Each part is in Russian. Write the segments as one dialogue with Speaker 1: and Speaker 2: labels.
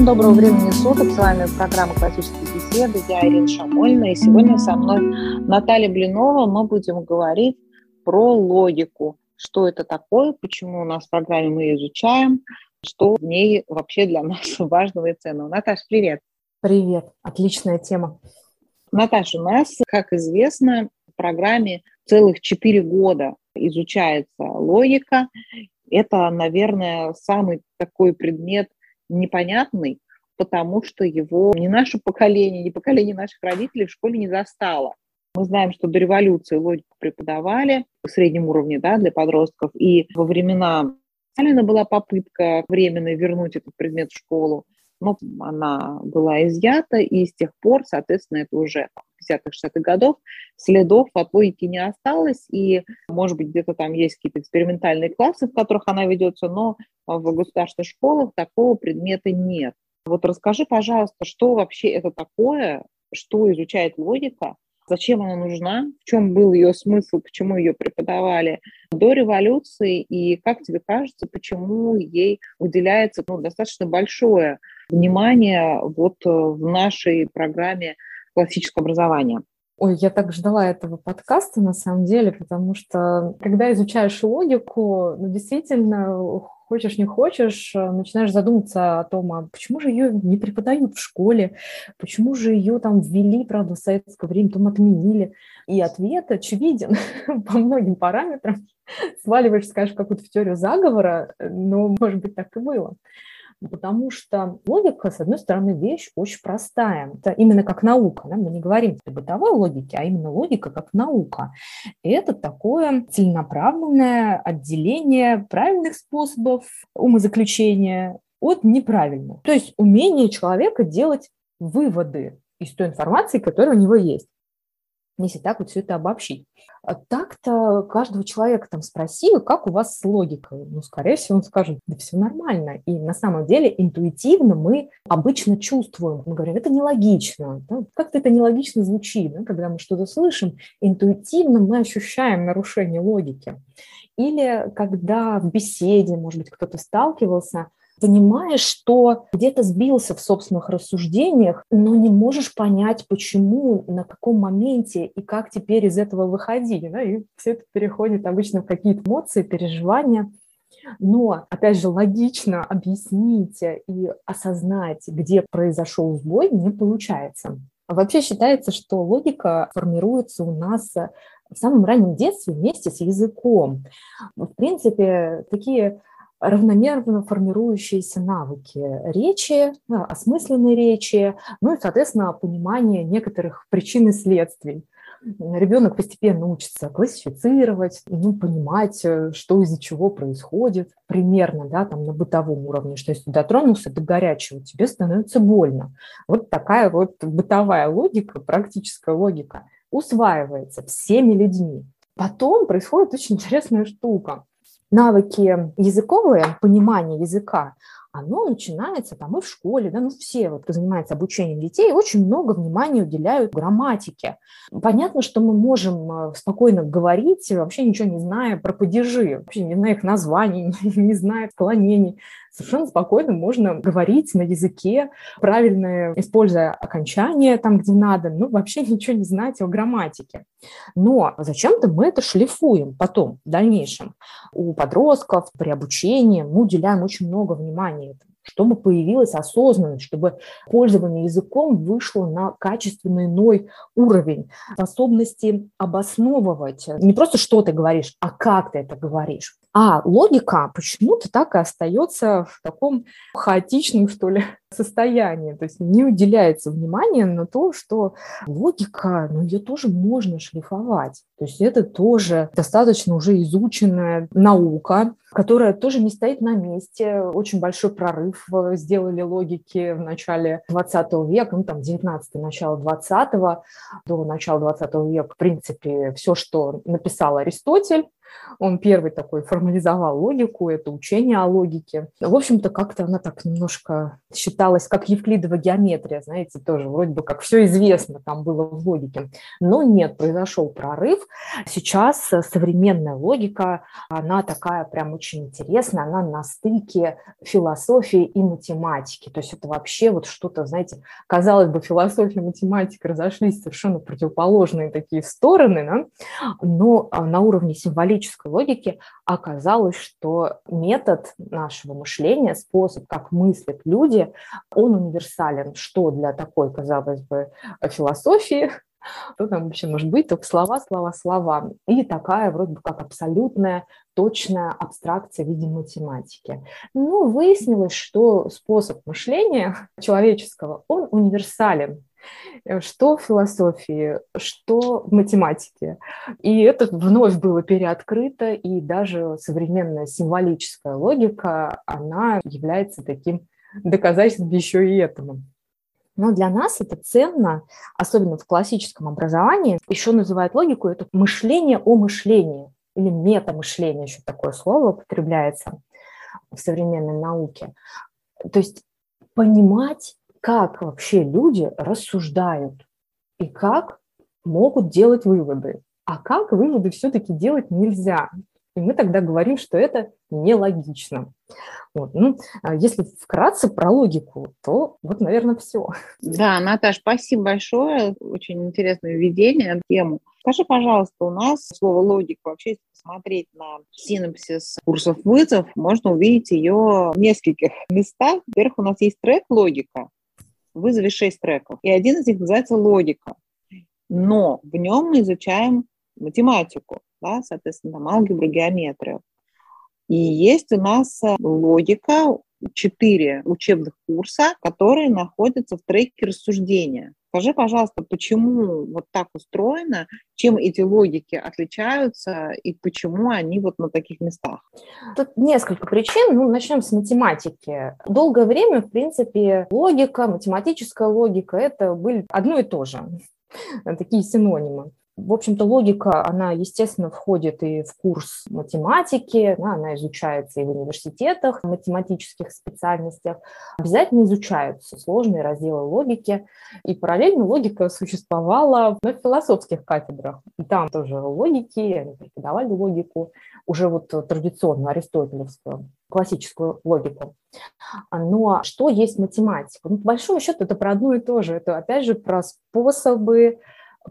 Speaker 1: Всем доброго времени суток. С вами программа «Классические беседы». Я Ирина Шамольна. И сегодня со мной Наталья Блинова. Мы будем говорить про логику. Что это такое, почему у нас в программе мы ее изучаем, что в ней вообще для нас важного и ценного. Наташа, привет.
Speaker 2: Привет. Отличная тема.
Speaker 1: Наташа, у нас, как известно, в программе целых четыре года изучается логика. Это, наверное, самый такой предмет непонятный, потому что его ни наше поколение, ни поколение наших родителей в школе не застало. Мы знаем, что до революции логику преподавали в среднем уровне да, для подростков, и во времена Сталина была попытка временно вернуть этот предмет в школу, но она была изъята, и с тех пор, соответственно, это уже 50-х, 60-х годов, следов от не осталось, и, может быть, где-то там есть какие-то экспериментальные классы, в которых она ведется, но в государственных школах такого предмета нет. Вот расскажи, пожалуйста, что вообще это такое, что изучает логика, зачем она нужна, в чем был ее смысл, почему ее преподавали до революции, и как тебе кажется, почему ей уделяется ну, достаточно большое внимание вот в нашей программе классического образования.
Speaker 2: Ой, я так ждала этого подкаста на самом деле, потому что когда изучаешь логику, ну, действительно, хочешь не хочешь, начинаешь задумываться о том, а почему же ее не преподают в школе, почему же ее там ввели, правда, в советское время, потом отменили. И ответ очевиден по многим параметрам. Сваливаешь, скажешь, какую-то теорию заговора, но, может быть, так и было потому что логика, с одной стороны, вещь очень простая. Это именно как наука. Да? Мы не говорим о бытовой логике, а именно логика как наука. И это такое целенаправленное отделение правильных способов умозаключения от неправильных. То есть умение человека делать выводы из той информации, которая у него есть если так вот все это обобщить. А так-то каждого человека там спроси, как у вас с логикой? Ну, скорее всего, он скажет, да все нормально. И на самом деле интуитивно мы обычно чувствуем, мы говорим, это нелогично. Да? Как-то это нелогично звучит, да? когда мы что-то слышим, интуитивно мы ощущаем нарушение логики. Или когда в беседе, может быть, кто-то сталкивался понимаешь, что где-то сбился в собственных рассуждениях, но не можешь понять, почему, на каком моменте и как теперь из этого выходить. Да? И все это переходит обычно в какие-то эмоции, переживания. Но, опять же, логично объяснить и осознать, где произошел сбой, не получается. Вообще считается, что логика формируется у нас в самом раннем детстве вместе с языком. В принципе, такие равномерно формирующиеся навыки речи, ну, осмысленной речи, ну и, соответственно, понимание некоторых причин и следствий. Ребенок постепенно учится классифицировать, ну, понимать, э, что из-за чего происходит, примерно, да, там на бытовом уровне, что если дотронулся до горячего, тебе становится больно. Вот такая вот бытовая логика, практическая логика усваивается всеми людьми. Потом происходит очень интересная штука навыки языковые, понимание языка, оно начинается там и в школе, да, ну все, вот, кто занимается обучением детей, очень много внимания уделяют грамматике. Понятно, что мы можем э, спокойно говорить, вообще ничего не зная про падежи, вообще не зная их названий, не зная склонений. Совершенно спокойно можно говорить на языке, правильно используя окончание там, где надо, ну вообще ничего не знать о грамматике. Но зачем-то мы это шлифуем потом, в дальнейшем. У подростков при обучении мы уделяем очень много внимания этому чтобы появилась осознанность, чтобы пользование языком вышло на качественный иной уровень способности обосновывать не просто что ты говоришь, а как ты это говоришь. А логика почему-то так и остается в таком хаотичном, что ли, состоянии. То есть не уделяется внимания на то, что логика, ну, ее тоже можно шлифовать. То есть это тоже достаточно уже изученная наука, которая тоже не стоит на месте. Очень большой прорыв сделали логики в начале 20 века, ну там 19 начало 20 до начала 20 века, в принципе, все, что написал Аристотель, Он первый такой формализовал логику, это учение о логике. В общем-то, как-то она так немножко считалась, как Евклидова геометрия, знаете, тоже вроде бы как все известно там было в логике. Но нет, произошел прорыв. Сейчас современная логика, она такая прям очень интересная, она на стыке философии и математики. То есть это вообще вот что-то, знаете, казалось бы, философия и математика разошлись совершенно противоположные такие стороны, да? но на уровне символической логики оказалось, что метод нашего мышления, способ, как мыслят люди, он универсален, что для такой, казалось бы, философии, что там вообще может быть, только слова, слова, слова. И такая вроде бы как абсолютная точная абстракция в виде математики. Но выяснилось, что способ мышления человеческого, он универсален. Э, что в философии, что в математике. И это вновь было переоткрыто, и даже современная символическая логика, она является таким доказательством еще и этому. Но для нас это ценно, особенно в классическом образовании. Еще называют логику это мышление о мышлении или метамышление, еще такое слово употребляется в современной науке. То есть понимать как вообще люди рассуждают и как могут делать выводы, а как выводы все-таки делать нельзя. И мы тогда говорим, что это нелогично. Вот. Ну, а если вкратце про логику, то вот, наверное, все.
Speaker 1: Да, Наташ, спасибо большое. Очень интересное введение в тему. Скажи, пожалуйста, у нас слово логика вообще, если посмотреть на синапсис курсов вызов, можно увидеть ее в нескольких местах. Во-первых, у нас есть трек «Логика», вызове 6 треков, и один из них называется «Логика». Но в нем мы изучаем математику, да, соответственно, алгебру, геометрию. И есть у нас э, логика, четыре учебных курса, которые находятся в треке рассуждения. Скажи, пожалуйста, почему вот так устроено, чем эти логики отличаются и почему они вот на таких местах?
Speaker 2: Тут несколько причин. Ну, начнем с математики. Долгое время, в принципе, логика, математическая логика – это были одно и то же такие синонимы. В общем-то, логика, она, естественно, входит и в курс математики, она изучается и в университетах, в математических специальностях. Обязательно изучаются сложные разделы логики. И параллельно логика существовала на философских кафедрах. И там тоже логики, они преподавали логику, уже вот традиционную аристотелевскую, классическую логику. Но что есть математика? Ну, по большому счету, это про одно и то же. Это, опять же, про способы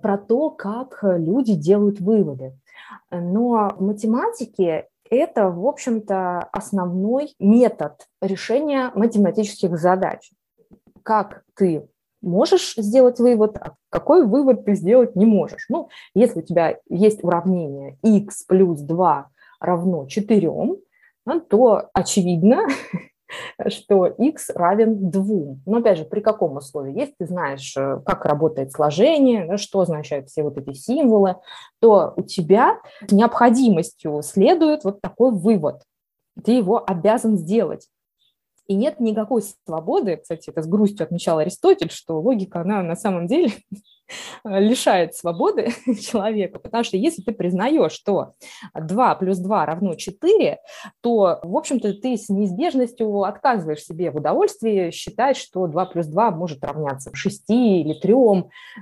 Speaker 2: про то, как э, люди делают выводы. Но в математике это, в общем-то, основной метод решения математических задач. Как ты можешь сделать вывод, а какой вывод ты сделать не можешь. Ну, если у тебя есть уравнение x плюс 2 равно 4, то очевидно, что x равен 2. Но опять же, при каком условии? Если ты знаешь, э, как работает сложение, что означают все вот эти символы, то у тебя необходимостью следует вот такой вывод. Ты его обязан сделать. И нет никакой свободы, кстати, это с грустью отмечал Аристотель, что логика, она на самом деле лишает свободы человека, потому что если ты признаешь, что 2 плюс 2 равно 4, то, в общем-то, ты с неизбежностью отказываешь себе в удовольствии считать, что 2 плюс 2 может равняться 6 или 3.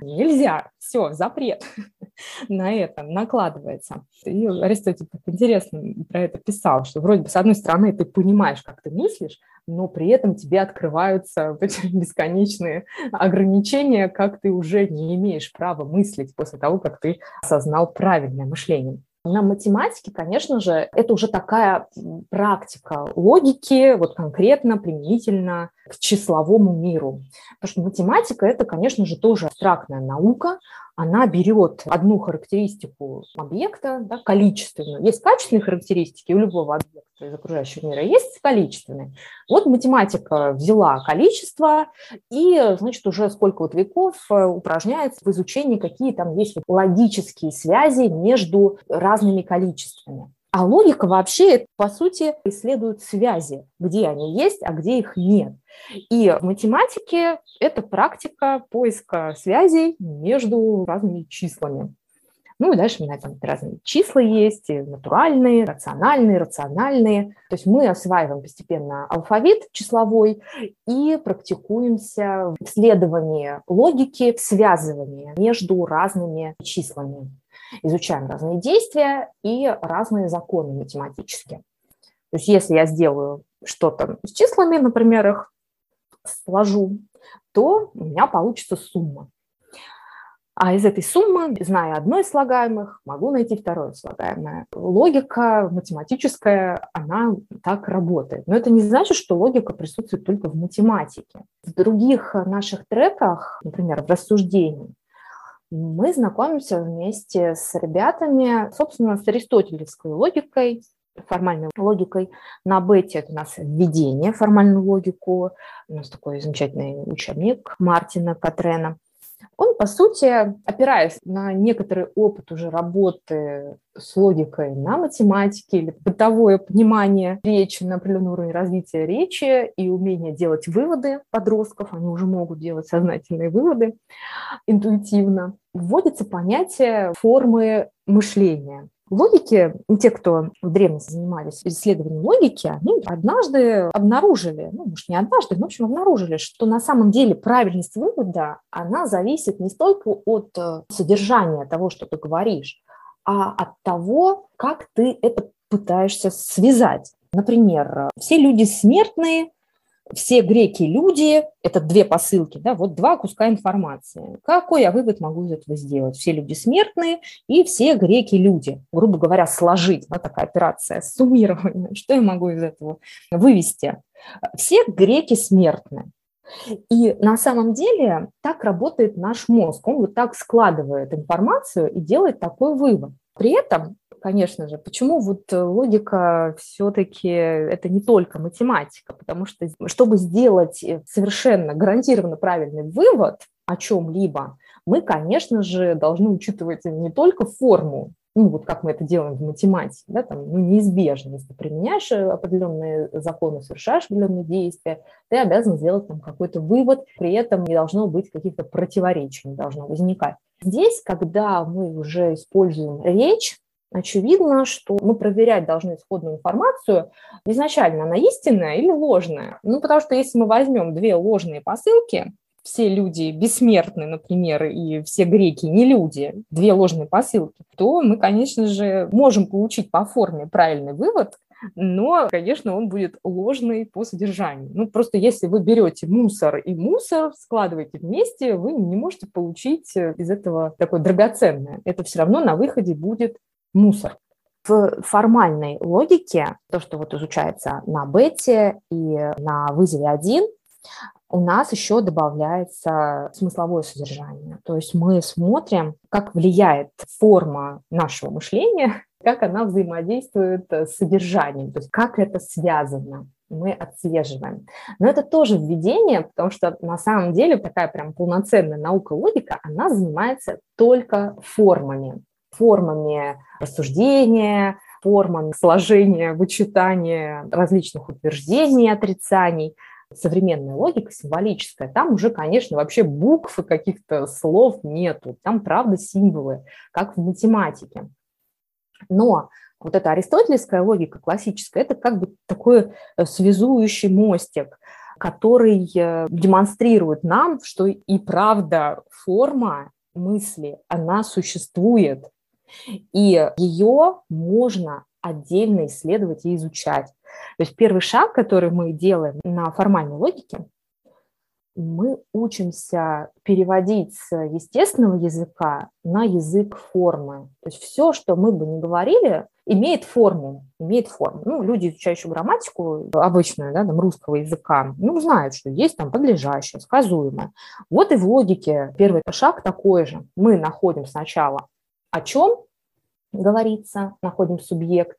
Speaker 2: Нельзя, все, запрет на это накладывается. И Аристотель так интересно про это писал, что вроде бы с одной стороны ты понимаешь, как ты мыслишь, но при этом тебе открываются бесконечные ограничения, как ты уже не имеешь права мыслить после того, как ты осознал правильное мышление. На математике, конечно же, это уже такая практика логики, вот конкретно, применительно к числовому миру. Потому что математика – это, конечно же, тоже абстрактная наука, она берет одну характеристику объекта, да, количественную. Есть качественные характеристики у любого объекта из окружающего мира, есть количественные. Вот математика взяла количество и, значит, уже сколько вот веков э, упражняется в изучении, какие там есть логические связи между разными количествами. А логика вообще, по сути, исследует связи, где они есть, а где их нет. И в математике это практика поиска связей между разными числами. Ну и дальше у меня там разные числа есть, натуральные, рациональные, рациональные. То есть мы осваиваем постепенно алфавит числовой и практикуемся в исследовании логики, в связывании между разными числами. Изучаем разные действия и разные законы математические. То есть если я сделаю что-то с числами, например, их сложу, то у меня получится сумма. А из этой суммы, зная одно из слагаемых, могу найти второе слагаемое. Логика математическая, она так работает. Но это не значит, что логика присутствует только в математике. В других наших треках, например, в рассуждении, мы знакомимся вместе с ребятами, собственно, с аристотелевской логикой, формальной логикой. На бете это у нас введение в формальную логику. У нас такой замечательный учебник Мартина Катрена. Он, по сути, опираясь на некоторый опыт уже работы с логикой на математике или бытовое понимание речи на определенном уровне развития речи и умение делать выводы подростков, они уже могут делать сознательные выводы интуитивно, вводится понятие формы мышления. Логики, те, кто в древности занимались исследованием логики, они однажды обнаружили, ну, может, не однажды, но, в общем, обнаружили, что на самом деле правильность вывода, она зависит не столько от э, содержания того, что ты говоришь, а от того, как ты это пытаешься связать. Например, все люди смертные, все греки люди, это две посылки, да, вот два куска информации. Какой я вывод могу из этого сделать? Все люди смертные и все греки люди. Грубо говоря, сложить, да, такая операция, суммирование. Что я могу из этого вывести? Все греки смертные. И на самом деле так работает наш мозг. Он вот так складывает информацию и делает такой вывод. При этом конечно же. Почему вот э, логика все-таки это не только математика? Потому что чтобы сделать э, совершенно гарантированно правильный вывод о чем-либо, мы, конечно же, должны учитывать не только форму, ну, вот как мы это делаем в математике, да, там, ну, неизбежно, если ты применяешь э, определенные законы, совершаешь определенные действия, ты обязан сделать там какой-то вывод, при этом не должно быть каких-то противоречий, не должно возникать. Здесь, когда мы уже используем речь, очевидно, что мы проверять должны исходную информацию, изначально она истинная или ложная. Ну, потому что если мы возьмем две ложные посылки, все люди бессмертны, например, и все греки не люди, две ложные посылки, то мы, конечно же, можем получить по форме правильный вывод, но, конечно, он будет ложный по содержанию. Ну, просто если вы берете мусор и мусор, складываете вместе, вы не можете получить из этого такое драгоценное. Это все равно на выходе будет мусор. В формальной логике, то, что вот изучается на бете и на вызове 1, у нас еще добавляется смысловое содержание. То есть мы смотрим, как влияет форма нашего мышления, как она взаимодействует с содержанием, то есть как это связано мы отслеживаем. Но это тоже введение, потому что на самом деле такая прям полноценная наука логика, она занимается только формами формами рассуждения, формами сложения, вычитания различных утверждений, отрицаний. Современная логика символическая, там уже, конечно, вообще букв и каких-то слов нету, там, правда, символы, как в математике. Но вот эта аристотелевская логика классическая, это как бы такой э, связующий мостик, который э, демонстрирует нам, что и правда форма мысли, она существует, и ее можно отдельно исследовать и изучать. То есть первый шаг, который мы делаем на формальной логике, мы учимся переводить с естественного языка на язык формы. То есть все, что мы бы не говорили, имеет форму, имеет форму. Ну, люди, изучающие грамматику обычную, да, там, русского языка, ну, знают, что есть там подлежащее, сказуемое. Вот и в логике первый шаг такой же. Мы находим сначала о чем говорится, находим субъект,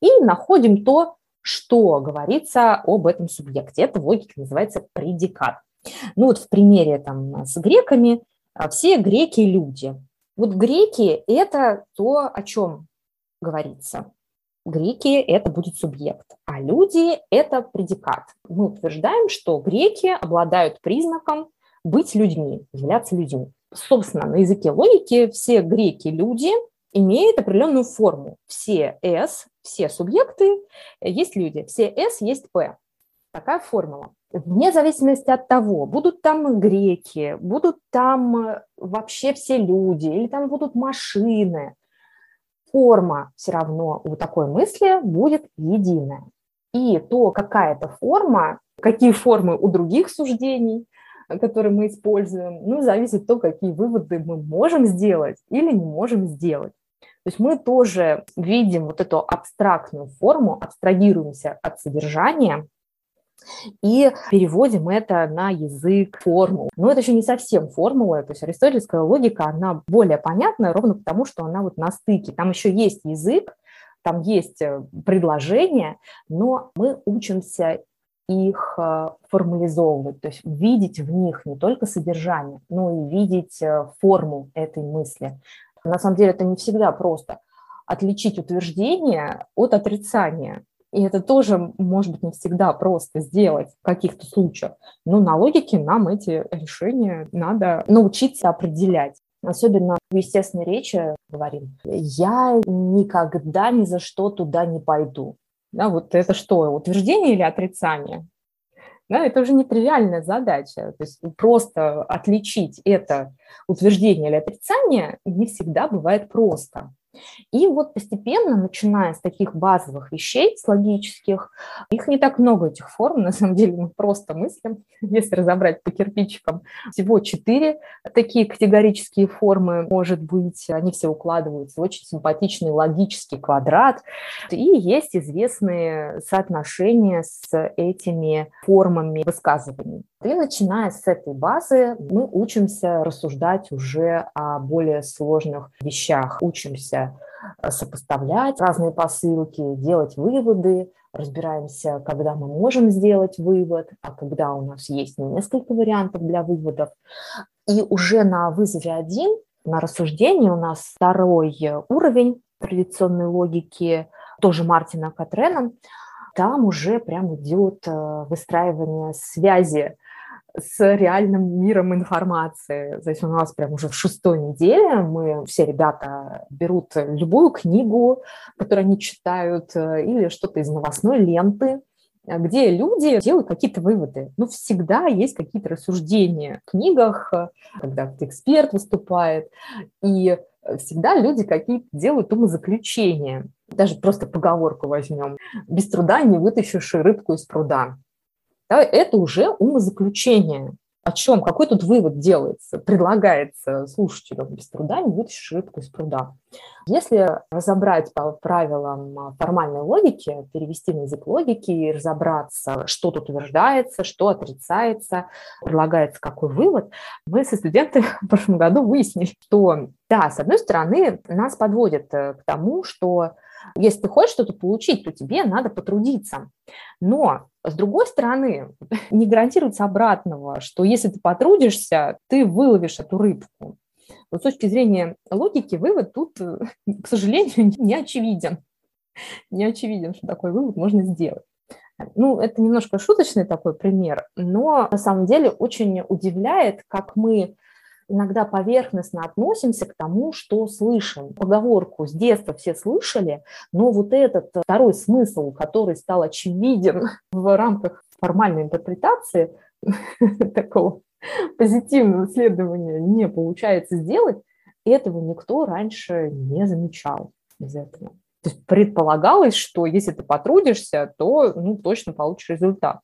Speaker 2: и находим то, что говорится об этом субъекте. Это в логике называется предикат. Ну вот в примере там с греками, а, все греки – люди. Вот греки – это то, о чем говорится. Греки – это будет субъект, а люди – это предикат. Мы утверждаем, что греки обладают признаком быть людьми, являться людьми. Собственно, на языке логики все греки – люди, имеет определенную форму. Все S, все субъекты есть люди, все S есть P. Такая формула. Вне зависимости от того, будут там греки, будут там вообще все люди, или там будут машины, форма все равно у такой мысли будет единая. И то, какая это форма, какие формы у других суждений, которые мы используем, ну, зависит того, какие выводы мы можем сделать или не можем сделать. То есть мы тоже видим вот эту абстрактную форму, абстрагируемся от содержания и переводим это на язык формул. Но это еще не совсем формула, то есть аристотельская логика, она более понятна ровно потому, что она вот на стыке. Там еще есть язык, там есть э, предложения, но мы учимся их э, формализовывать, то есть видеть в них не только содержание, но и видеть э, форму этой мысли. На самом деле это не всегда просто отличить утверждение от отрицания. И это тоже, может быть, не всегда просто сделать в каких-то случаях. Но на логике нам эти решения надо научиться определять. Особенно в естественной речи говорим, я никогда ни за что туда не пойду. Да, вот это что, утверждение или отрицание? Да, это уже нетривиальная задача. То есть просто отличить это утверждение или отрицание не всегда бывает просто. И вот постепенно, начиная с таких базовых вещей, с логических, их не так много, этих форм, на самом деле мы просто мыслим, если разобрать по кирпичикам, всего четыре такие категорические формы, может быть, они все укладываются в очень симпатичный логический квадрат, и есть известные соотношения с этими формами высказываний. И начиная с этой базы мы учимся рассуждать уже о более сложных вещах, учимся э, сопоставлять разные посылки, делать выводы, разбираемся, когда мы можем сделать вывод, а когда у нас есть несколько вариантов для выводов. И уже на вызове один, на рассуждении у нас второй уровень традиционной логики, тоже Мартина Катрена, там уже прям идет э, выстраивание связи с реальным миром информации. То есть у нас прям уже в шестой неделе мы, все ребята берут любую книгу, которую они читают, э, или что-то из новостной ленты, где люди делают какие-то выводы. Ну, всегда есть какие-то рассуждения в книгах, когда эксперт выступает, и всегда люди какие-то делают умозаключения. Даже просто поговорку возьмем. Без труда не вытащишь рыбку из пруда да, это уже умозаключение. О чем? Какой тут вывод делается, предлагается слушателю без труда, не вытащишь рыбку из пруда. Если разобрать по правилам формальной логики, перевести на язык логики и разобраться, что тут утверждается, что отрицается, предлагается какой вывод, мы со студентами в прошлом году выяснили, что да, с одной стороны, нас подводят э, к тому, что если ты хочешь что-то получить, то тебе надо потрудиться. Но с другой стороны, не гарантируется обратного, что если ты потрудишься, ты выловишь эту рыбку. Вот с точки зрения логики вывод тут, к сожалению, не очевиден. Не очевиден, что такой вывод можно сделать. Ну, это немножко шуточный такой пример, но на самом деле очень удивляет, как мы иногда поверхностно относимся к тому, что слышим. Поговорку с детства все слышали, но вот этот второй смысл, который стал очевиден в рамках формальной интерпретации такого позитивного исследования не получается сделать, этого никто раньше не замечал из этого. То есть предполагалось, что если ты потрудишься, то ну, точно получишь результат.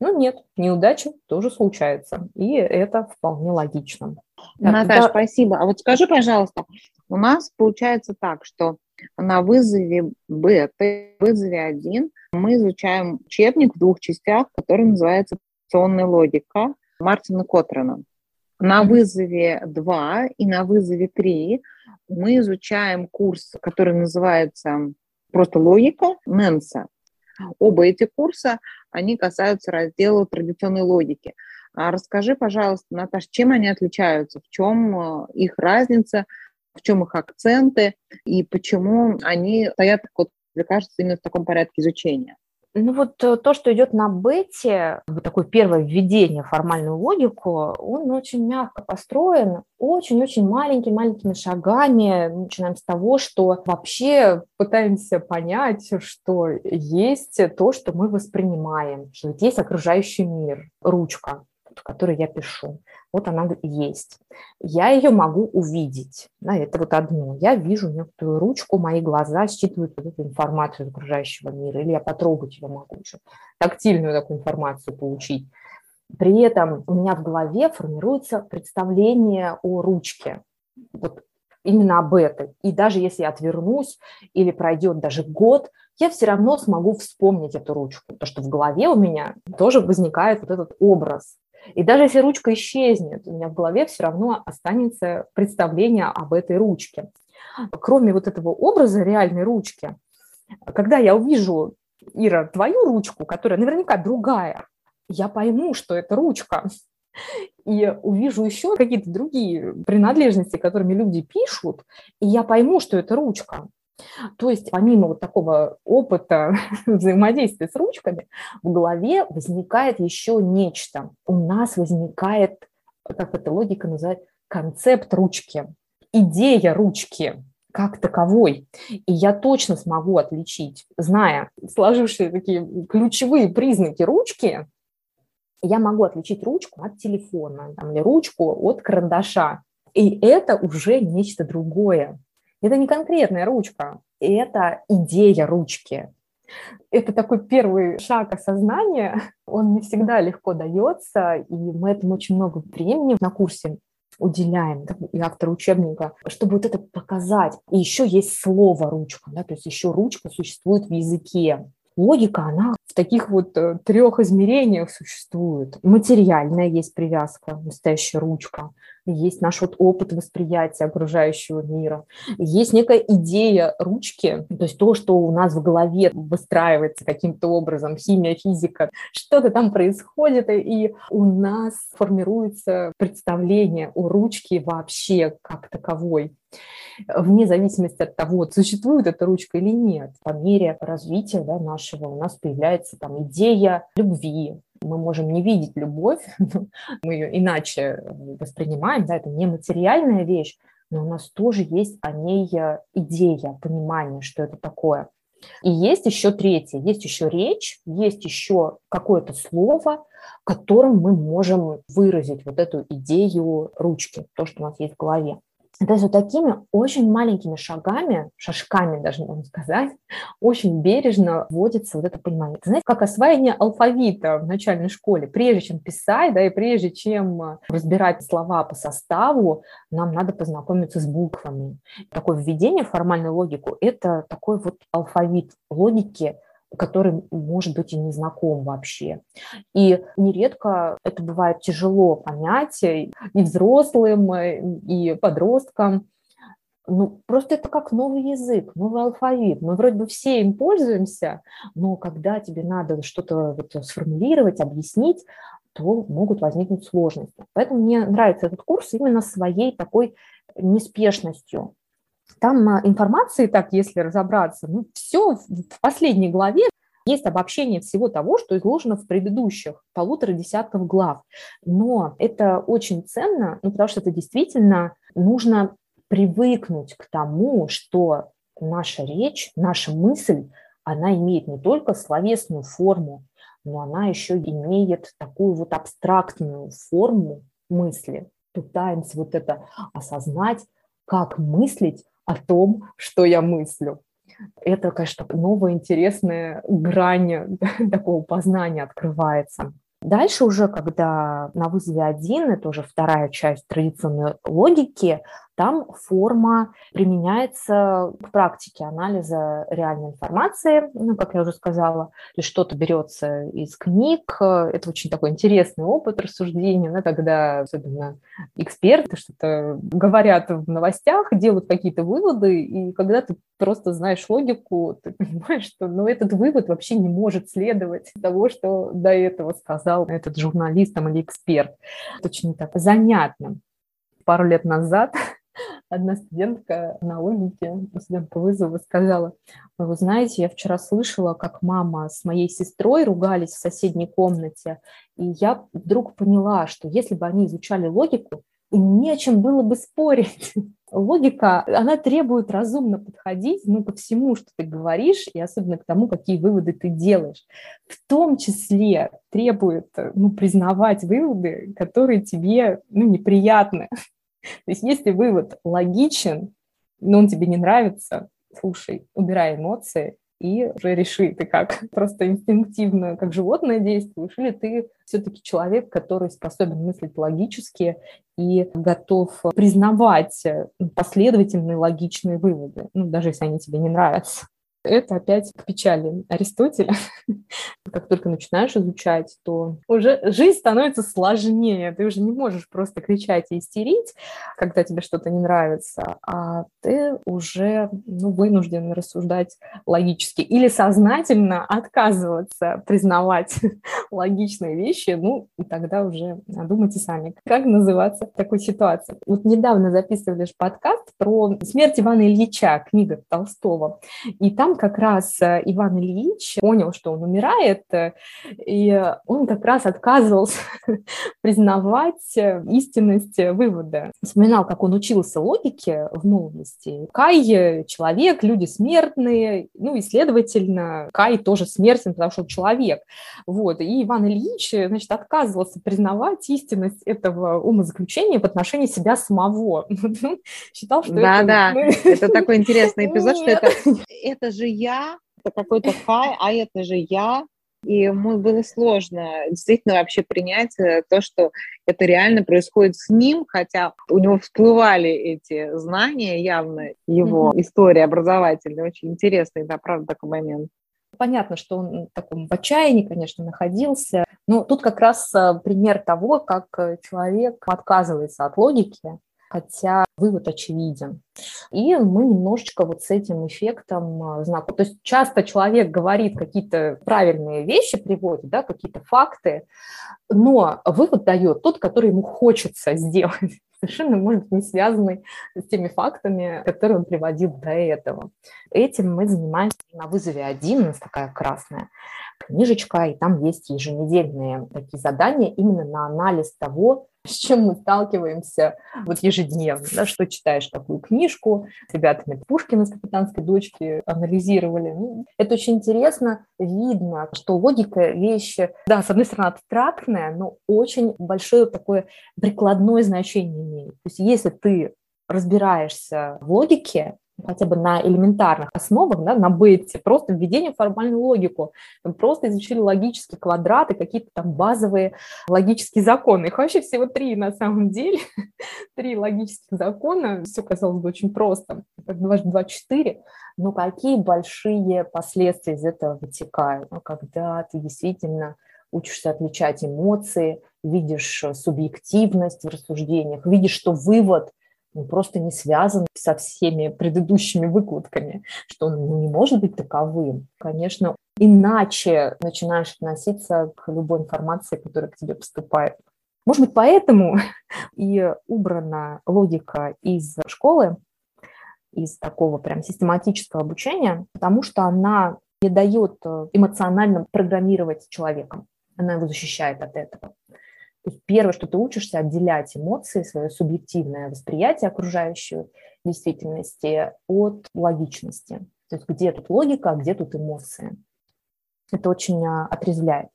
Speaker 2: Но нет, неудача тоже случается, и это вполне логично.
Speaker 1: Наташа, да. спасибо. А вот скажи, пожалуйста, у нас получается так, что на вызове бета, вызове 1 мы изучаем учебник в двух частях, который называется «Опционная логика» Мартина Котрена. На вызове 2 и на вызове 3 мы изучаем курс, который называется просто «Логика» Нэнса. Оба эти курса, они касаются раздела традиционной логики. А расскажи, пожалуйста, Наташа, чем они отличаются, в чем э, их разница, в чем их акценты и почему они стоят, вот, мне кажется, именно в таком порядке изучения?
Speaker 2: Ну вот э, то, что идет на вот такое первое введение в формальную логику, он очень мягко построен, очень-очень маленькими-маленькими шагами. Начинаем с того, что вообще пытаемся понять, что есть то, что мы воспринимаем, что есть окружающий мир, ручка, которой я пишу вот она есть. Я ее могу увидеть. Да, это вот одно. Я вижу некоторую ручку, мои глаза считывают эту информацию из окружающего мира, или я потрогать ее могу еще, тактильную такую информацию получить. При этом у меня в голове формируется представление о ручке. Вот именно об этом. И даже если я отвернусь или пройдет даже год, я все равно смогу вспомнить эту ручку, потому что в голове у меня тоже возникает вот этот образ. И даже если ручка исчезнет, у меня в голове все равно останется представление об этой ручке. Кроме вот этого образа реальной ручки, когда я увижу, Ира, твою ручку, которая наверняка другая, я пойму, что это ручка, и увижу еще какие-то другие принадлежности, которыми люди пишут, и я пойму, что это ручка. То есть помимо вот такого опыта взаимодействия с ручками, в голове возникает еще нечто. У нас возникает, как эта логика называет, концепт ручки, идея ручки как таковой. И я точно смогу отличить, зная сложившие такие ключевые признаки ручки, я могу отличить ручку от телефона там, или ручку от карандаша. И это уже нечто другое. Это не конкретная ручка, это идея ручки. Это такой первый шаг осознания, он не всегда легко дается, и мы этому очень много времени на курсе уделяем, и автор учебника, чтобы вот это показать. И еще есть слово ручка, да, то есть еще ручка существует в языке. Логика, она в таких вот э, трех измерениях существует. Материальная есть привязка, настоящая ручка есть наш вот опыт восприятия окружающего мира, есть некая идея ручки, то есть то, что у нас в голове выстраивается каким-то образом, химия, физика, что-то там происходит, и у нас формируется представление о ручке вообще как таковой вне зависимости от того, существует эта ручка или нет. По мере развития да, нашего у нас появляется там идея любви, мы можем не видеть любовь, мы ее иначе воспринимаем, да, это не материальная вещь, но у нас тоже есть о ней э, идея, понимание, что это такое. И есть еще третье, есть еще речь, есть еще какое-то слово, которым мы можем выразить вот эту идею ручки, то, что у нас есть в голове. То есть вот такими очень маленькими шагами, шажками даже можно сказать, очень бережно вводится вот это понимание. Это, знаете, как освоение алфавита в начальной школе. Прежде чем писать, да, и прежде чем э, разбирать слова по составу, нам надо познакомиться с буквами. Такое введение в формальную логику – это такой вот алфавит логики, который может быть и не знаком вообще. И нередко это бывает тяжело понять и взрослым, и подросткам. Ну, просто это как новый язык, новый алфавит. Мы вроде бы все им пользуемся, но когда тебе надо что-то вот сформулировать, объяснить, то могут возникнуть сложности. Поэтому мне нравится этот курс именно своей такой неспешностью. Там а, информации, так если разобраться, ну, все в последней главе есть обобщение всего того, что изложено в предыдущих полутора десятков глав. Но это очень ценно, ну, потому что это действительно нужно привыкнуть к тому, что наша речь, наша мысль, она имеет не только словесную форму, но она еще имеет такую вот абстрактную форму мысли. Пытаемся вот это осознать, как мыслить о том, что я мыслю. Это, конечно, новая интересная грань такого познания открывается. Дальше уже, когда на вызове один, это уже вторая часть традиционной логики, там форма применяется в практике анализа реальной информации, ну, как я уже сказала, то есть что-то берется из книг. Это очень такой интересный опыт рассуждения, да, когда особенно эксперты что-то говорят в новостях, делают какие-то выводы, и когда ты просто знаешь логику, ты понимаешь, что ну, этот вывод вообще не может следовать того, что до этого сказал этот журналист там, или эксперт. Это очень так занятно. Пару лет назад одна студентка на логике, студент по вызову, сказала, вы знаете, я вчера слышала, как мама с моей сестрой ругались в соседней комнате, и я вдруг поняла, что если бы они изучали логику, им не о чем было бы спорить. Логика, она требует разумно подходить ну, ко всему, что ты говоришь, и особенно к тому, какие выводы ты делаешь. В том числе требует ну, признавать выводы, которые тебе ну, неприятны. То есть если вывод логичен, но он тебе не нравится, слушай, убирай эмоции и уже реши, ты как просто инстинктивно, как животное действуешь, или ты все-таки человек, который способен мыслить логически и готов признавать последовательные логичные выводы, ну, даже если они тебе не нравятся. Это опять к печали Аристотеля. Как только начинаешь изучать, то уже жизнь становится сложнее. Ты уже не можешь просто кричать и истерить, когда тебе что-то не нравится, а ты уже ну, вынужден рассуждать логически или сознательно отказываться признавать логичные вещи, ну, и тогда уже думайте сами, как называться в такой ситуации. Вот недавно записывали подкаст про смерть Ивана Ильича, книга Толстого, и там как раз э, Иван Ильич понял, что он умирает, э, и он как раз отказывался признавать э, истинность вывода. Вспоминал, как он учился логике в молодости. Кай – человек, люди смертные, ну и, следовательно, Кай тоже смертен, потому что он человек. Вот. И Иван Ильич, значит, отказывался признавать истинность этого умозаключения в отношении себя самого. Считал, что
Speaker 1: да, это... Да, да, это такой интересный эпизод, что это, это же же я, это какой-то хай, а это же я. И ему было сложно действительно вообще принять э, то, что это реально происходит с ним, хотя у него всплывали эти знания явно, его mm-hmm. история образовательная. Очень интересный, да, правда, такой момент.
Speaker 2: Понятно, что он в таком в отчаянии, конечно, находился. Но тут как раз э, пример того, как э, человек отказывается от логики, хотя вывод очевиден. И мы немножечко вот с этим эффектом а, знакомы. То есть часто человек говорит какие-то правильные вещи, приводит, да, какие-то факты, но вывод дает тот, который ему хочется сделать совершенно, может быть, не связанный с теми фактами, которые он приводил до этого. Этим мы занимаемся на вызове один, у нас такая красная книжечка, и там есть еженедельные такие задания именно на анализ того, с чем мы сталкиваемся вот ежедневно, да, что читаешь такую книжку, с ребятами Пушкина с капитанской дочки анализировали. Ну, это очень интересно, видно, что логика вещи, да, с одной стороны абстрактная, но очень большое такое прикладное значение имеет. То есть если ты разбираешься в логике, хотя бы на элементарных основах, да, на бете, просто введение в формальную логику. Просто изучили логические квадраты, какие-то там базовые логические законы. Их вообще всего три на самом деле. три логических закона. Все казалось бы очень просто. Как 2, 2, 4. Но какие большие последствия из этого вытекают? Ну, когда ты действительно учишься отличать эмоции, видишь субъективность в рассуждениях, видишь, что вывод – просто не связан со всеми предыдущими выкладками, что он ну, не может быть таковым. Конечно, иначе начинаешь относиться к любой информации, которая к тебе поступает. Может быть, поэтому и убрана логика из школы, из такого прям систематического обучения, потому что она не дает эмоционально программировать человеком. Она его защищает от этого. То есть первое, что ты учишься отделять эмоции, свое субъективное восприятие окружающей действительности от логичности. То есть где тут логика, а где тут эмоции. Это очень а, отрезвляет.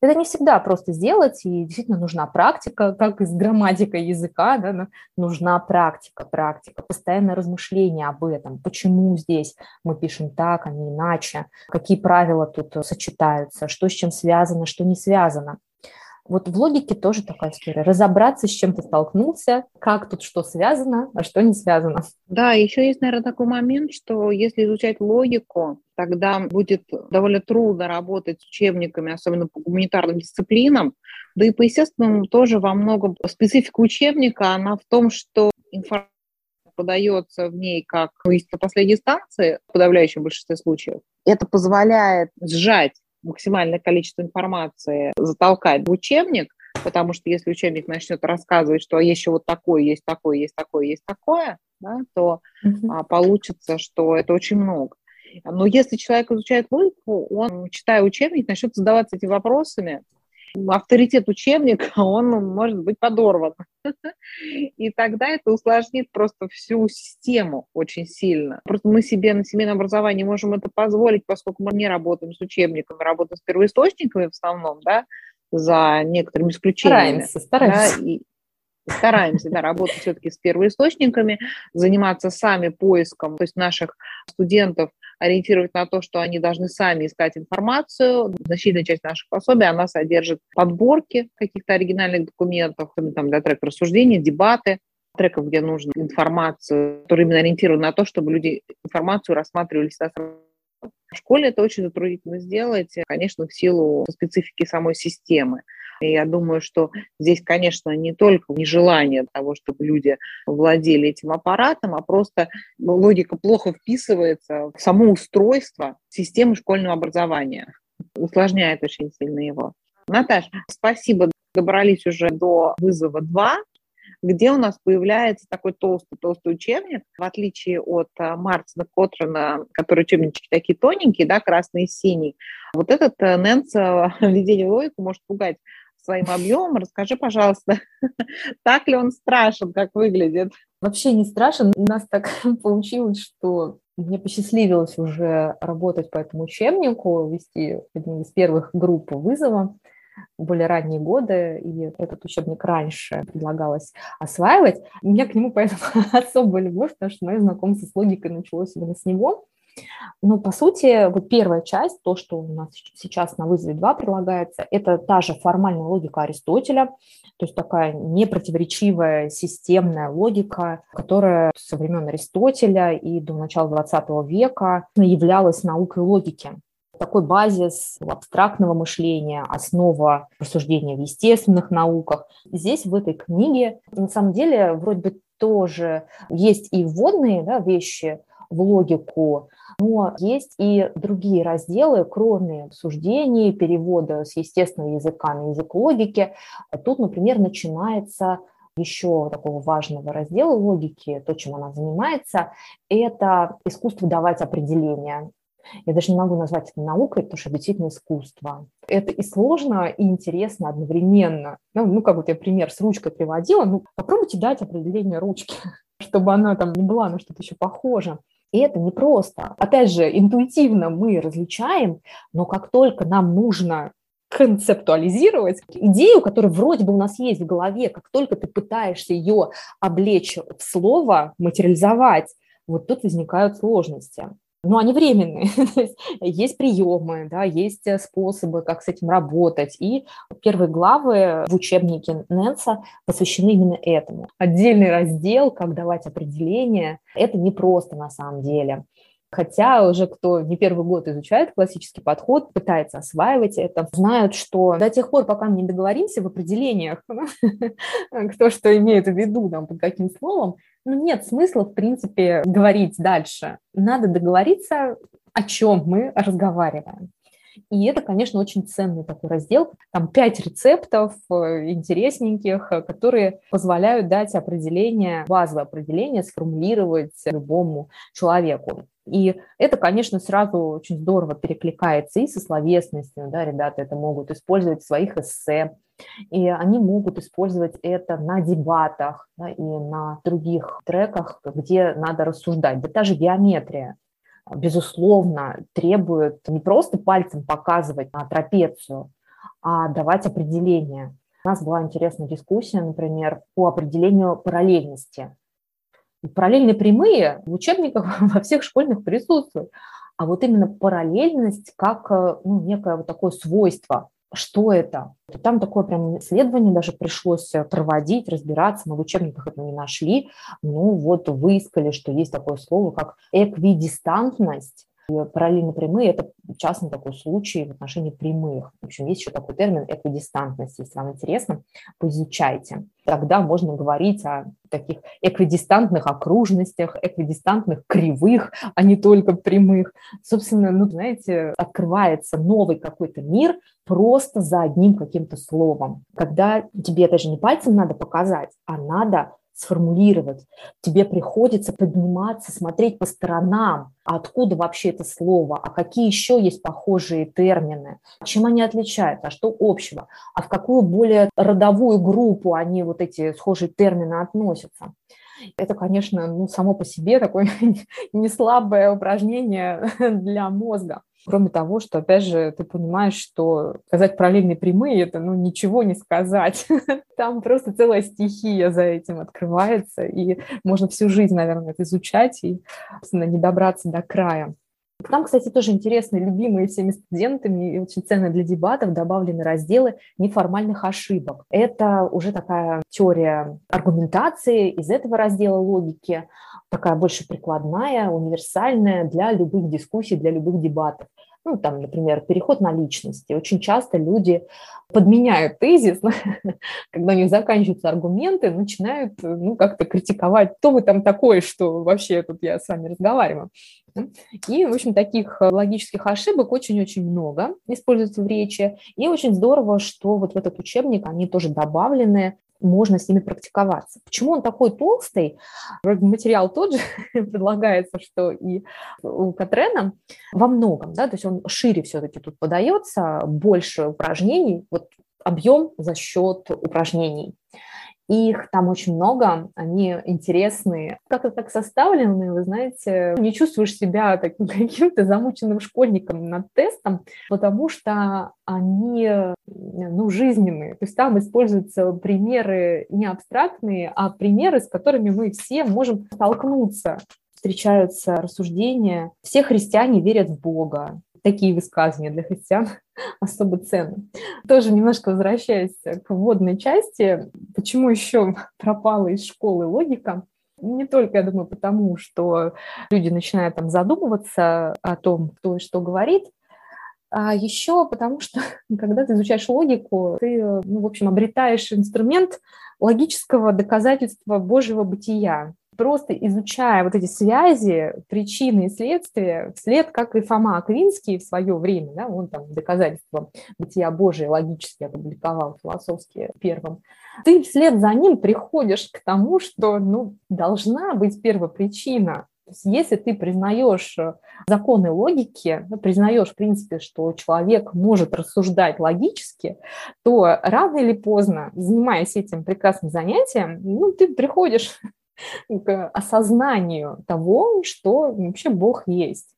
Speaker 2: Это не всегда просто сделать, и действительно нужна практика, как и с грамматикой языка, да, нужна практика, практика, постоянное размышление об этом, почему здесь мы пишем так, а не иначе, какие правила тут сочетаются, что с чем связано, что не связано. Вот в логике тоже такая история. Разобраться, с чем ты столкнулся, как тут что связано, а что не связано.
Speaker 1: Да, еще есть, наверное, такой момент, что если изучать логику, тогда будет довольно трудно работать с учебниками, особенно по гуманитарным дисциплинам. Да и по естественному тоже во многом специфика учебника, она в том, что информация подается в ней как истина последней станции в подавляющем большинстве случаев. Это позволяет сжать максимальное количество информации затолкать в учебник, потому что если учебник начнет рассказывать, что еще вот такое, есть такое, есть такое, есть такое, да, то а, получится, что это очень много. Но если человек изучает логику, он, читая учебник, начнет задаваться этими вопросами, авторитет учебника, он может быть подорван. И тогда это усложнит просто всю систему очень сильно. Просто мы себе на семейном образовании можем это позволить, поскольку мы не работаем с учебниками, работаем с первоисточниками в основном, да, за некоторыми исключениями.
Speaker 2: Стараемся, стараемся.
Speaker 1: Да, и стараемся да, работать все-таки с первоисточниками, заниматься сами поиском, то есть наших студентов ориентировать на то, что они должны сами искать информацию. Значительная часть наших пособий, она содержит подборки каких-то оригинальных документов, там, для трека рассуждения, дебаты, треков, где нужна информация, которая именно ориентирована на то, чтобы люди информацию рассматривали в школе это очень затруднительно сделать, конечно, в силу специфики самой системы. И я думаю, что здесь, конечно, не только нежелание того, чтобы люди владели этим аппаратом, а просто логика плохо вписывается в само устройство системы школьного образования. Усложняет очень сильно его. Наташа, спасибо. Добрались уже до вызова 2 где у нас появляется такой толстый-толстый учебник, в отличие от а, Мартина Котрана, который учебнички такие тоненькие, да, красный и синий. Вот этот э, Нэнс введение в логику может пугать своим объемом. Расскажи, пожалуйста, так ли он страшен, как выглядит?
Speaker 2: Вообще не страшен. У нас так получилось, что мне посчастливилось уже работать по этому учебнику, вести одни из первых групп вызова более ранние годы, и этот учебник раньше предлагалось осваивать. У меня к нему поэтому особая любовь, потому что мое знакомство с логикой началось именно с него. Но, по сути, вот первая часть, то, что у нас сейчас на вызове 2 предлагается, это та же формальная логика Аристотеля, то есть такая непротиворечивая системная логика, которая со времен Аристотеля и до начала 20 века являлась наукой логики такой базис абстрактного мышления, основа рассуждения в естественных науках. Здесь, в этой книге, на самом деле, вроде бы тоже есть и вводные да, вещи в логику, но есть и другие разделы, кроме обсуждений, перевода с естественного языка на язык логики. Тут, например, начинается еще такого важного раздела логики, то, чем она занимается, это искусство давать определения. Я даже не могу назвать это наукой, потому что действительно искусство. Это и сложно, и интересно одновременно. Ну, ну как вот я пример с ручкой приводила, ну, попробуйте дать определение ручки, чтобы она там не была на что-то еще похоже. И это непросто. Опять же, интуитивно мы различаем, но как только нам нужно концептуализировать идею, которая вроде бы у нас есть в голове, как только ты пытаешься ее облечь в слово, материализовать, вот тут возникают сложности но они временные. есть приемы, да, есть э, способы, как с этим работать. И первые главы в учебнике Нэнса посвящены именно этому. Отдельный раздел, как давать определения, это не просто на самом деле. Хотя уже кто не первый год изучает классический подход, пытается осваивать это, знают, что до тех пор, пока мы не договоримся в определениях, кто что имеет в виду там, под каким словом, ну, нет смысла, в принципе, говорить дальше. Надо договориться, о чем мы разговариваем. И это, конечно, очень ценный такой раздел. Там пять рецептов э, интересненьких, э, которые позволяют дать определение, базовое определение сформулировать любому человеку. И это, конечно, сразу очень здорово перекликается и со словесностью, да, ребята это могут использовать в своих эссе, и они могут использовать это на дебатах да, и на других треках, где надо рассуждать. Да та же геометрия, безусловно, требует не просто пальцем показывать на трапецию, а давать определение. У нас была интересная дискуссия, например, по определению параллельности. Параллельные прямые в учебниках во всех школьных присутствуют, а вот именно параллельность как ну, некое вот такое свойство что это. Там такое прям исследование даже пришлось э, проводить, разбираться, мы в учебниках это не нашли. Ну вот выискали, что есть такое слово, как эквидистантность. И параллельно прямые – это частный такой случай в отношении прямых. В общем, есть еще такой термин эквидистантность. Если вам интересно, поизучайте. Тогда можно говорить о таких эквидистантных окружностях, эквидистантных кривых, а не только прямых. Собственно, ну, знаете, открывается новый какой-то мир просто за одним каким-то словом. Когда тебе даже не пальцем надо показать, а надо сформулировать. Тебе приходится подниматься, смотреть по сторонам, а откуда вообще это слово, а какие еще есть похожие термины, чем они отличаются, а что общего, а в какую более родовую группу они вот эти схожие термины относятся. Это, конечно, ну, само по себе такое не слабое упражнение для мозга. Кроме того, что, опять же, ты понимаешь, что сказать параллельные прямые – это ну, ничего не сказать. Там просто целая стихия за этим открывается, и можно всю жизнь, наверное, это изучать и не добраться до края. Там, кстати, тоже интересные, любимые всеми студентами и очень ценные для дебатов добавлены разделы неформальных ошибок. Это уже такая теория аргументации из этого раздела логики, такая больше прикладная, универсальная для любых дискуссий, для любых дебатов ну, там, например, переход на личности. Очень часто люди подменяют тезис, когда у них заканчиваются аргументы, начинают, ну, как-то критиковать, кто вы там такой, что вообще тут я с вами разговариваю. И, в общем, таких логических ошибок очень-очень много используется в речи. И очень здорово, что вот в этот учебник они тоже добавлены можно с ними практиковаться. Почему он такой толстый? Вроде материал тот же, предлагается, что и у Катрена во многом, да, то есть он шире все-таки тут подается, больше упражнений, вот объем за счет упражнений. Их там очень много, они интересные. Как-то так составлены, вы знаете, не чувствуешь себя таким каким-то замученным школьником над тестом, потому что они ну, жизненные. То есть там используются примеры не абстрактные, а примеры, с которыми мы все можем столкнуться встречаются рассуждения. Все христиане верят в Бога такие высказывания для христиан особо ценны. Тоже немножко возвращаясь к вводной части, почему еще пропала из школы логика? Не только, я думаю, потому, что люди начинают там задумываться о том, кто и что говорит, а еще потому, что когда ты изучаешь логику, ты, ну, в общем, обретаешь инструмент логического доказательства Божьего бытия просто изучая вот эти связи, причины и следствия, вслед, как и Фома Аквинский в свое время, да, он там доказательства бытия Божия логически опубликовал философски первым, ты вслед за ним приходишь к тому, что ну, должна быть первопричина. То есть если ты признаешь законы логики, ну, признаешь, в принципе, что человек может рассуждать логически, то рано или поздно, занимаясь этим прекрасным занятием, ну, ты приходишь к осознанию того, что вообще Бог есть.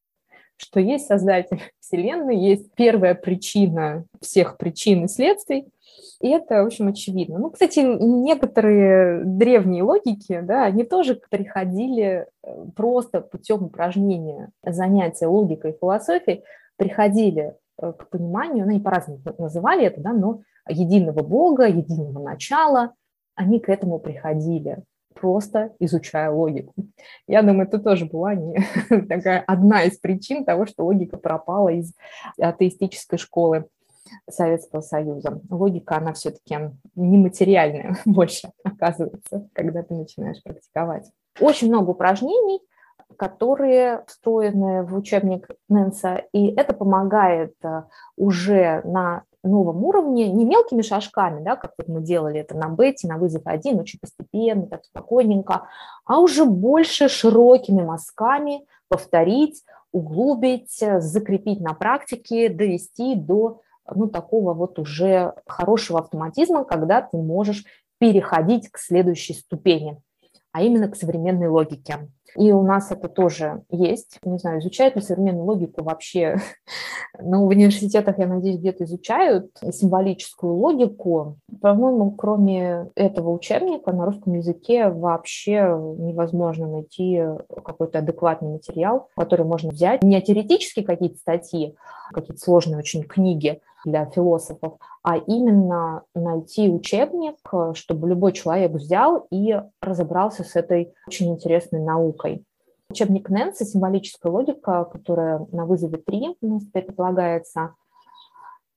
Speaker 2: Что есть Создатель Вселенной, есть первая причина всех причин и следствий, и это, в общем, очевидно. Ну, кстати, некоторые древние логики, да, они тоже приходили э, просто путем упражнения занятия логикой и философией, приходили э, к пониманию, ну, они по-разному называли это, да, но единого Бога, единого начала, они к этому приходили просто изучая логику. Я думаю, это тоже была не такая одна из причин того, что логика пропала из атеистической школы Советского Союза. Логика, она все-таки нематериальная больше оказывается, когда ты начинаешь практиковать. Очень много упражнений, которые встроены в учебник Нэнса, и это помогает э, уже на новом уровне, не мелкими шажками, да, как вот мы делали это на бете, на вызов один, очень постепенно, так спокойненько, а уже больше широкими мазками повторить, углубить, закрепить на практике, довести до ну, такого вот уже хорошего автоматизма, когда ты можешь переходить к следующей ступени, а именно к современной логике. И у нас это тоже есть. Не знаю, изучают ли современную логику вообще. Но в университетах, я надеюсь, где-то изучают символическую логику. По-моему, кроме этого учебника на русском языке вообще невозможно найти какой-то адекватный материал, который можно взять. Не теоретически какие-то статьи, какие-то сложные очень книги для философов, а именно найти учебник, чтобы любой человек взял и разобрался с этой очень интересной наукой. учебник Нэнса «Символическая логика», которая на вызове 3 у нас теперь.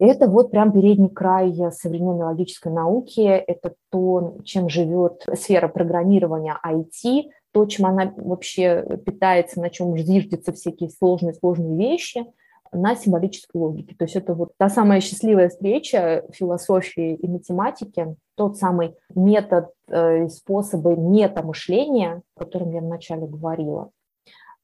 Speaker 2: Это вот прям передний край современной логической науки. Это то, чем живет сфера программирования IT, то, чем она вообще питается, на чем зиждятся всякие сложные-сложные вещи – на символической логике. То есть это вот та самая счастливая встреча философии и математики, тот самый метод э, и способы метамышления, о котором я вначале говорила.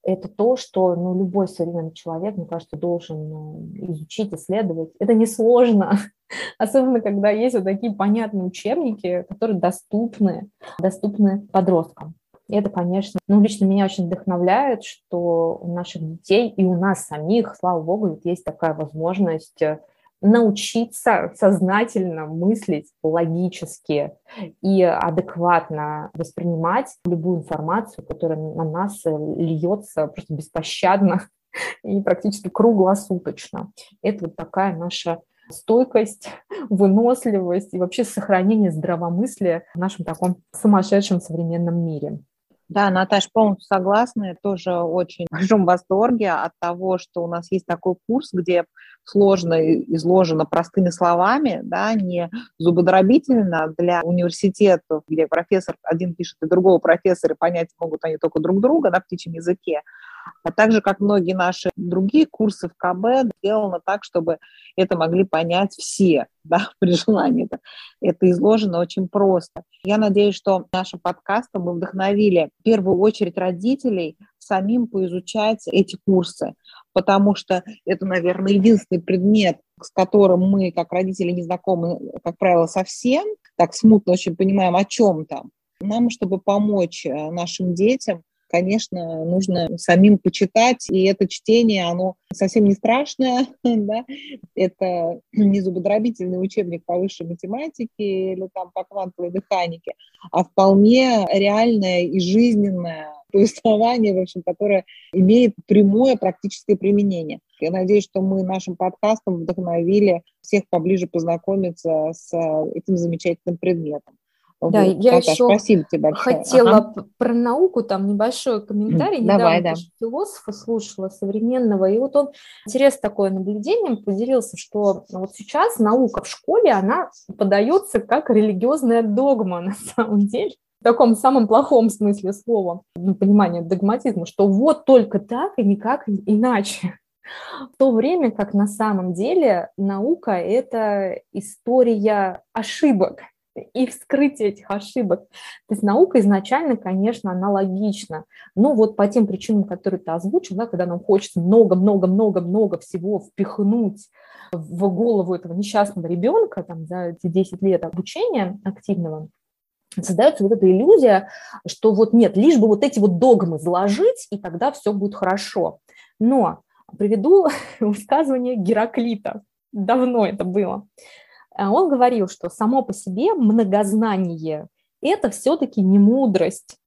Speaker 2: Это то, что ну, любой современный человек, мне кажется, должен э, изучить, исследовать. Это несложно, особенно когда есть вот такие понятные учебники, которые доступны, доступны подросткам. И это, конечно, ну, лично меня очень вдохновляет, что у наших детей и у нас самих, слава богу, есть такая возможность э, научиться сознательно мыслить логически и адекватно воспринимать любую информацию, которая на нас э, льется просто беспощадно и практически круглосуточно. Это вот такая наша стойкость, выносливость и вообще сохранение здравомыслия в нашем таком сумасшедшем современном мире.
Speaker 1: Да, Наташа, полностью согласна. Я тоже очень в большом восторге от того, что у нас есть такой курс, где сложно изложено простыми словами, да, не зубодробительно для университетов, где профессор один пишет и другого профессора, понять могут они только друг друга на птичьем языке, а также, как многие наши другие курсы в КБ, сделано так, чтобы это могли понять все, да, при желании. Это, это изложено очень просто. Я надеюсь, что нашим подкастом мы вдохновили в первую очередь родителей самим поизучать эти курсы, потому что это, наверное, единственный предмет, с которым мы, как родители, не знакомы, как правило, совсем, так смутно очень понимаем, о чем там. Нам, чтобы помочь э, нашим детям, конечно, нужно самим почитать, и это чтение, оно совсем не страшное, да? это не зубодробительный учебник по высшей математике или там по квантовой механике, а вполне реальное и жизненное повествование, в общем, которое имеет прямое практическое применение. Я надеюсь, что мы нашим подкастом вдохновили всех поближе познакомиться с этим замечательным предметом.
Speaker 2: Да, вот, я Наташа, еще спасибо тебе большое. хотела ага. про науку, там небольшой комментарий. Давай, Недавно да. философа слушала современного, и вот он интерес такое наблюдением поделился, что вот сейчас наука в школе, она подается как религиозная догма на самом деле в таком самом плохом смысле слова, ну, понимание догматизма, что вот только так и никак иначе. В то время как на самом деле наука – это история ошибок, и вскрытие этих ошибок. То есть наука изначально, конечно, аналогична, но вот по тем причинам, которые ты озвучил, да, когда нам хочется много-много-много-много всего впихнуть в голову этого несчастного ребенка там, за эти 10 лет обучения активного, создается вот эта иллюзия, что вот нет, лишь бы вот эти вот догмы заложить, и тогда все будет хорошо. Но приведу высказывание Гераклита. Давно это было. А он говорил, что само по себе многознание – это все-таки не мудрость,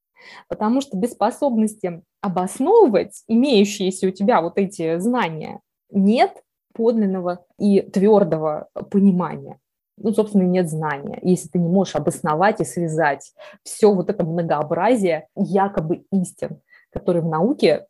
Speaker 2: потому что без способности обосновывать имеющиеся у тебя вот эти знания нет подлинного и твердого понимания. Ну, собственно, нет знания, если ты не можешь обосновать и связать все вот это многообразие якобы истин, которые в науке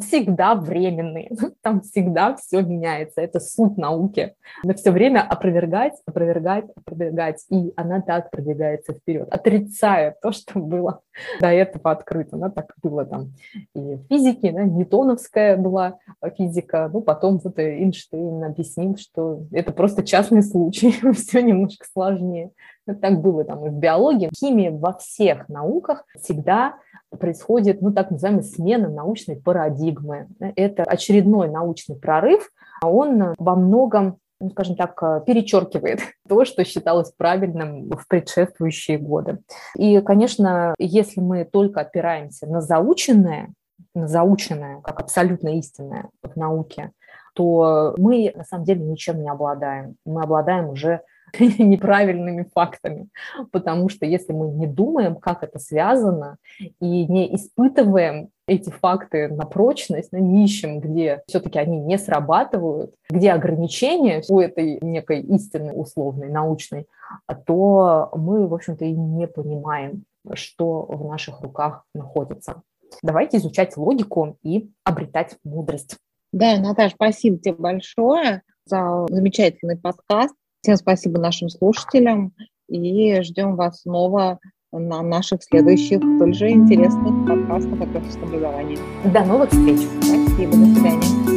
Speaker 2: всегда временные, там всегда все меняется, это суть науки. Но все время опровергать, опровергать, опровергать, и она так продвигается вперед, отрицая то, что было до этого открыто. Она так было там и в физике, да, ньютоновская была физика, ну, потом вот Эйнштейн объяснил, что это просто частный случай, все немножко сложнее. Так было там и в биологии, в химии, во всех науках всегда происходит, ну, так называемая смена научной парадигмы. Это очередной научный прорыв, а он во многом ну, скажем так, перечеркивает то, что считалось правильным в предшествующие годы. И, конечно, если мы только опираемся на заученное, на заученное, как абсолютно истинное в науке, то мы на самом деле ничем не обладаем. Мы обладаем уже неправильными фактами, потому что если мы не думаем, как это связано, и не испытываем эти факты на прочность, не ищем, где все-таки они не срабатывают, где ограничения у этой некой истины условной, научной, то мы, в общем-то, и не понимаем, что в наших руках находится. Давайте изучать логику и обретать мудрость.
Speaker 1: Да, Наташа, спасибо тебе большое за замечательный подкаст. Всем спасибо нашим слушателям и ждем вас снова на наших следующих столь же интересных подкастах о профессиональном образовании.
Speaker 2: До новых встреч.
Speaker 1: Спасибо, до свидания.